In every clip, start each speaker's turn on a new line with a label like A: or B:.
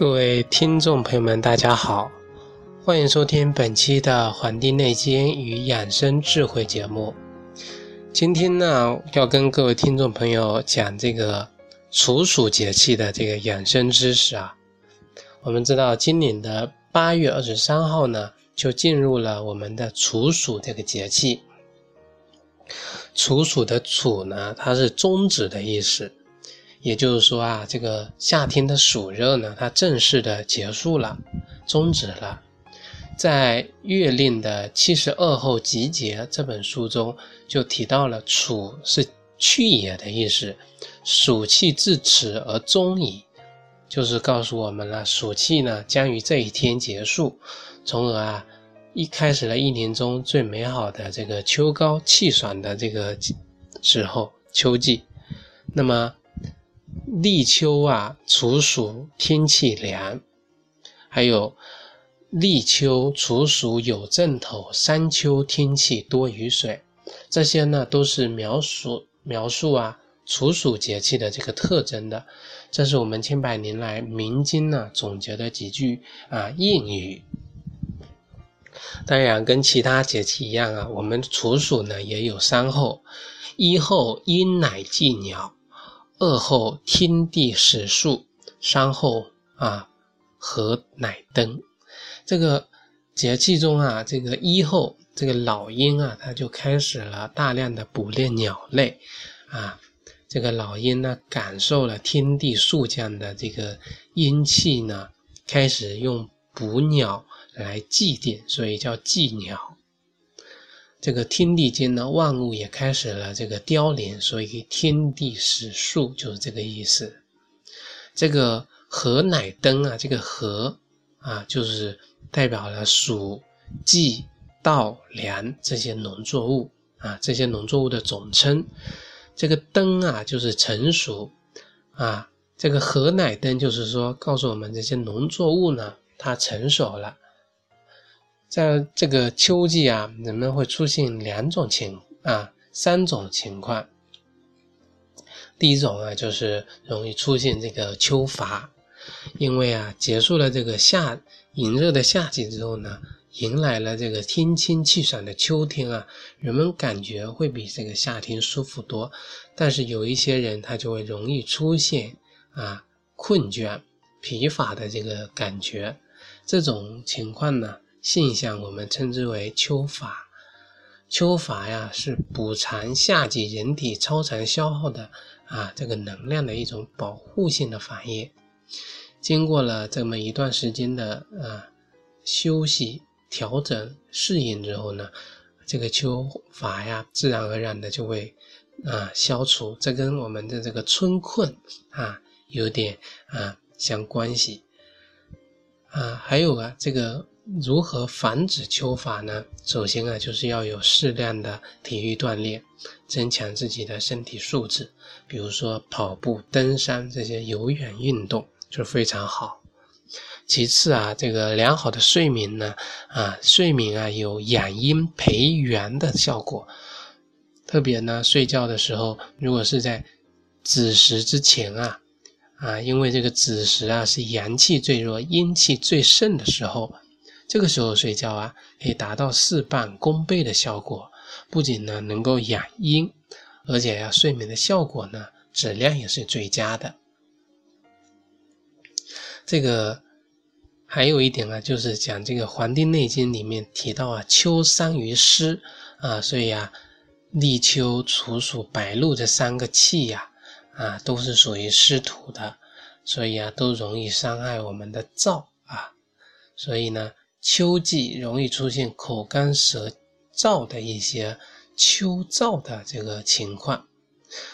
A: 各位听众朋友们，大家好，欢迎收听本期的《黄帝内经与养生智慧》节目。今天呢，要跟各位听众朋友讲这个处暑节气的这个养生知识啊。我们知道，今年的八月二十三号呢，就进入了我们的处暑这个节气。处暑的处呢，它是终止的意思。也就是说啊，这个夏天的暑热呢，它正式的结束了，终止了。在《月令的七十二候集结》这本书中，就提到了“暑”是去也的意思，暑气至此而终矣，就是告诉我们了，暑气呢将于这一天结束，从而啊，一开始了一年中最美好的这个秋高气爽的这个时候，秋季。那么。立秋啊，处暑天气凉，还有立秋处暑有阵头，三秋天气多雨水，这些呢都是描述描述啊处暑节气的这个特征的。这是我们千百年来民间呢总结的几句啊谚语。当然，跟其他节气一样啊，我们处暑呢也有三候：一候阴乃祭鸟。二后天地始肃，三后啊和乃登。这个节气中啊，这个一后这个老鹰啊，它就开始了大量的捕猎鸟类啊。这个老鹰呢，感受了天地肃降的这个阴气呢，开始用捕鸟来祭奠，所以叫祭鸟。这个天地间呢，万物也开始了这个凋零，所以天地始肃就是这个意思。这个禾乃登啊，这个禾啊，就是代表了黍、稷、稻、粱这些农作物啊，这些农作物的总称。这个登啊，就是成熟啊。这个禾乃登，就是说告诉我们这些农作物呢，它成熟了。在这个秋季啊，人们会出现两种情啊，三种情况。第一种啊，就是容易出现这个秋乏，因为啊，结束了这个夏炎热的夏季之后呢，迎来了这个天清气爽的秋天啊，人们感觉会比这个夏天舒服多。但是有一些人他就会容易出现啊困倦、疲乏的这个感觉，这种情况呢。现象我们称之为秋乏。秋乏呀，是补偿夏季人体超常消耗的啊这个能量的一种保护性的反应。经过了这么一段时间的啊休息、调整、适应之后呢，这个秋乏呀，自然而然的就会啊消除。这跟我们的这个春困啊有点啊相关系啊。还有啊，这个。如何防止秋乏呢？首先啊，就是要有适量的体育锻炼，增强自己的身体素质。比如说跑步、登山这些有氧运动就非常好。其次啊，这个良好的睡眠呢，啊，睡眠啊有养阴培元的效果。特别呢，睡觉的时候，如果是在子时之前啊，啊，因为这个子时啊是阳气最弱、阴气最盛的时候。这个时候睡觉啊，可以达到事半功倍的效果。不仅呢能够养阴，而且呀睡眠的效果呢质量也是最佳的。这个还有一点啊，就是讲这个《黄帝内经》里面提到啊，秋伤于湿啊，所以啊，立秋、处暑、白露这三个气呀，啊都是属于湿土的，所以啊都容易伤害我们的燥啊，所以呢。秋季容易出现口干舌燥的一些秋燥的这个情况，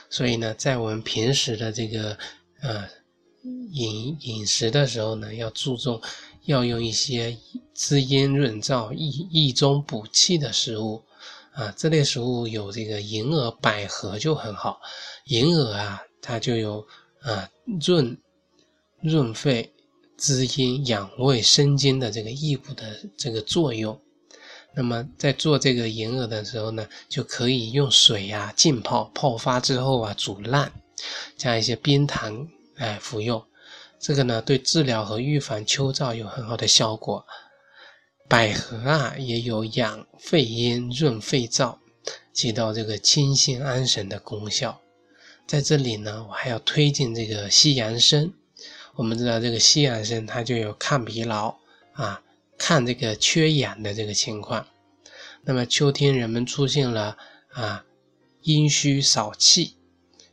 A: 所以呢，在我们平时的这个呃饮饮食的时候呢，要注重要用一些滋阴润燥、益益中补气的食物啊。这类食物有这个银耳、百合就很好。银耳啊，它就有啊润润肺。滋阴养胃生津的这个益补的这个作用，那么在做这个银耳的时候呢，就可以用水呀浸泡，泡发之后啊煮烂，加一些冰糖来服用。这个呢对治疗和预防秋燥有很好的效果。百合啊也有养肺阴、润肺燥，起到这个清心安神的功效。在这里呢，我还要推荐这个西洋参。我们知道这个西洋参它就有抗疲劳啊、抗这个缺氧的这个情况。那么秋天人们出现了啊阴虚少气、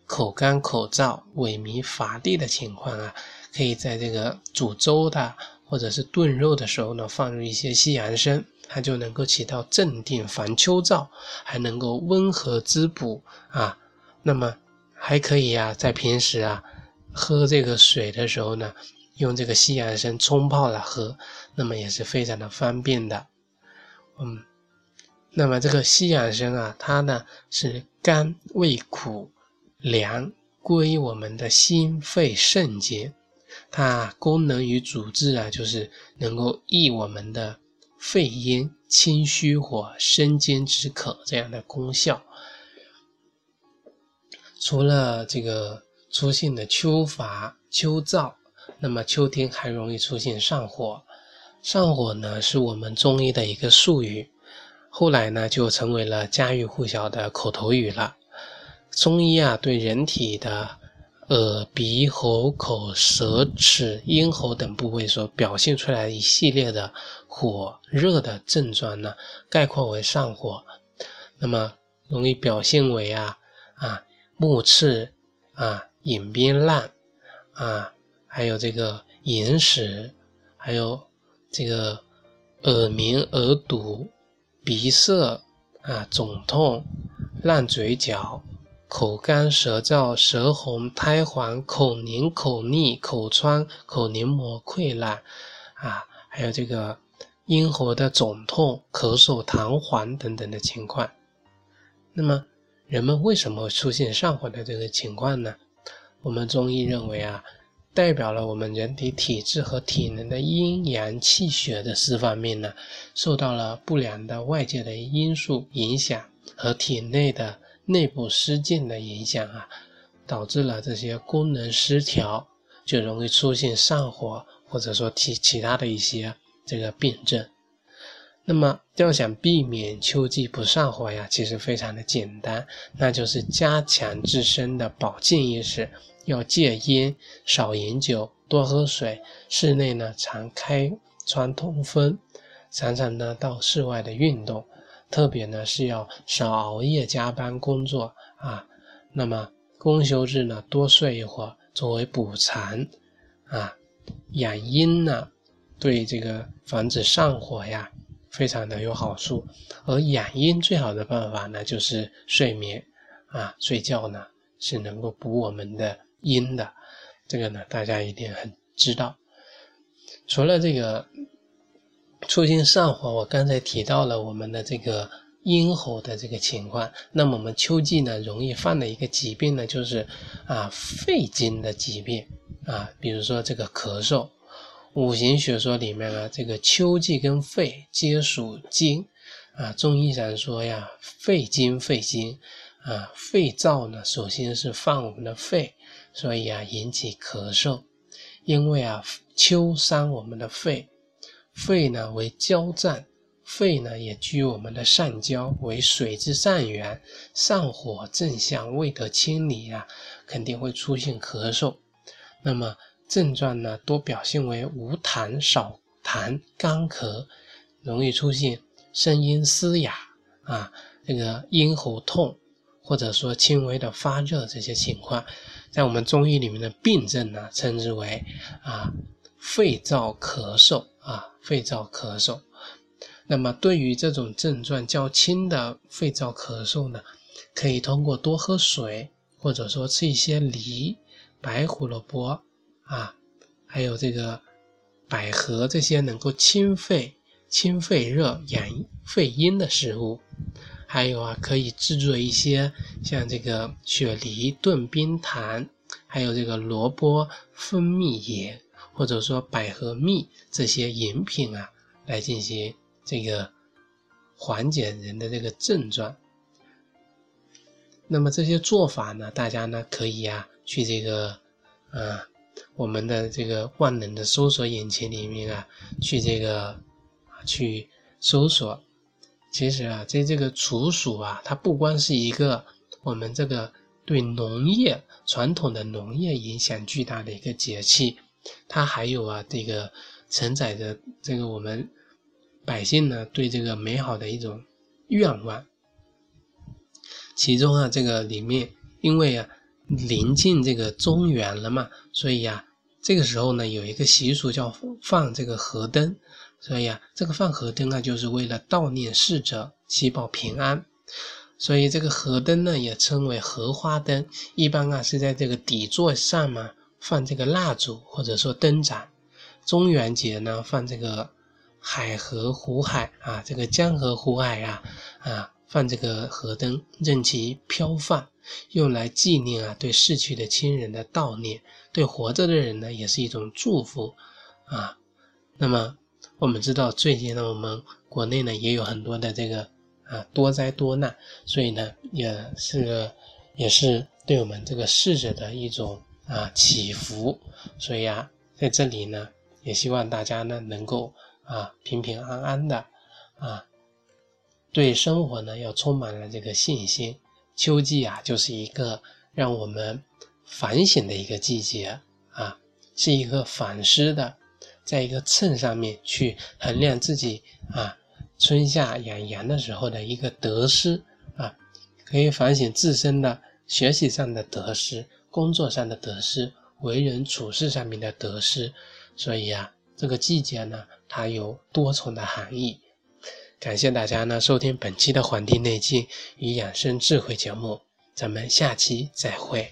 A: 口干口燥、萎靡乏力的情况啊，可以在这个煮粥的或者是炖肉的时候呢，放入一些西洋参，它就能够起到镇定防秋燥，还能够温和滋补啊。那么还可以啊，在平时啊喝这个水的时候呢，用这个西洋参冲泡来喝，那么也是非常的方便的。嗯，那么这个西洋参啊，它呢是甘味苦凉，归我们的心肺肾经，它功能与主治啊，就是能够益我们的肺阴、清虚火、生津止渴这样的功效。除了这个出现的秋乏、秋燥，那么秋天还容易出现上火。上火呢，是我们中医的一个术语，后来呢就成为了家喻户晓的口头语了。中医啊，对人体的耳、鼻、喉、口、舌、齿、咽喉等部位所表现出来一系列的火热的症状呢，概括为上火。那么容易表现为啊啊。目赤啊，眼边烂啊，还有这个眼屎，还有这个耳鸣、耳堵、鼻塞啊，肿痛、烂嘴角、口干舌燥、舌红、苔黄、口黏、口腻、口疮、口黏膜溃烂啊，还有这个咽喉的肿痛、咳嗽、痰黄等等的情况。那么。人们为什么出现上火的这个情况呢？我们中医认为啊，代表了我们人体体质和体能的阴阳气血的四方面呢，受到了不良的外界的因素影响和体内的内部失禁的影响啊，导致了这些功能失调，就容易出现上火，或者说其其他的一些这个病症。那么要想避免秋季不上火呀，其实非常的简单，那就是加强自身的保健意识，要戒烟，少饮酒，多喝水，室内呢常开窗通风，常常呢到室外的运动，特别呢是要少熬夜加班工作啊。那么公休日呢多睡一会儿，作为补偿啊。养阴呢，对这个防止上火呀。非常的有好处，而养阴最好的办法呢，就是睡眠啊，睡觉呢是能够补我们的阴的，这个呢大家一定很知道。除了这个促进上火，我刚才提到了我们的这个咽喉的这个情况，那么我们秋季呢容易犯的一个疾病呢，就是啊肺经的疾病啊，比如说这个咳嗽。五行学说里面呢，这个秋季跟肺皆属金，啊，中医上说呀，肺经肺经，啊，肺燥呢，首先是犯我们的肺，所以啊，引起咳嗽。因为啊，秋伤我们的肺，肺呢为焦脏，肺呢也居我们的上焦，为水之上源，上火正向未得清理啊，肯定会出现咳嗽。那么。症状呢，多表现为无痰、少痰、干咳，容易出现声音嘶哑啊，这个咽喉痛，或者说轻微的发热这些情况，在我们中医里面的病症呢，称之为啊肺燥咳嗽啊肺燥咳嗽。那么对于这种症状较轻的肺燥咳嗽呢，可以通过多喝水，或者说吃一些梨、白胡萝卜。啊，还有这个百合这些能够清肺、清肺热、养肺阴的食物，还有啊，可以制作一些像这个雪梨炖冰糖，还有这个萝卜蜂蜜盐，或者说百合蜜这些饮品啊，来进行这个缓解人的这个症状。那么这些做法呢，大家呢可以啊去这个，啊。我们的这个万能的搜索引擎里面啊，去这个去搜索。其实啊，在这个处暑啊，它不光是一个我们这个对农业传统的农业影响巨大的一个节气，它还有啊这个承载着这个我们百姓呢对这个美好的一种愿望。其中啊，这个里面因为啊临近这个中原了嘛，所以呀，这个时候呢有一个习俗叫放这个河灯。所以啊，这个放河灯啊，就是为了悼念逝者，祈保平安。所以这个河灯呢，也称为荷花灯。一般啊，是在这个底座上嘛，放这个蜡烛或者说灯盏。中元节呢，放这个海河湖海啊，这个江河湖海啊啊，放这个河灯，任其飘放，用来纪念啊对逝去的亲人的悼念，对活着的人呢，也是一种祝福啊。那么。我们知道最近呢，我们国内呢也有很多的这个啊多灾多难，所以呢也是也是对我们这个逝者的一种啊祈福，所以啊在这里呢也希望大家呢能够啊平平安安的啊，对生活呢要充满了这个信心。秋季啊就是一个让我们反省的一个季节啊，是一个反思的。在一个秤上面去衡量自己啊，春夏养阳的时候的一个得失啊，可以反省自身的学习上的得失、工作上的得失、为人处事上面的得失。所以啊，这个季节呢，它有多重的含义。感谢大家呢收听本期的《黄帝内经与养生智慧》节目，咱们下期再会。